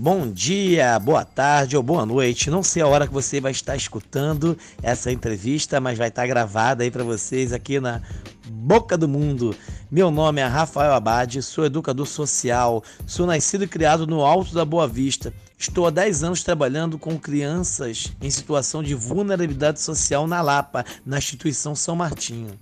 Bom dia, boa tarde ou boa noite. Não sei a hora que você vai estar escutando essa entrevista, mas vai estar gravada aí para vocês aqui na Boca do Mundo. Meu nome é Rafael Abade, sou educador social, sou nascido e criado no Alto da Boa Vista. Estou há 10 anos trabalhando com crianças em situação de vulnerabilidade social na Lapa, na instituição São Martinho.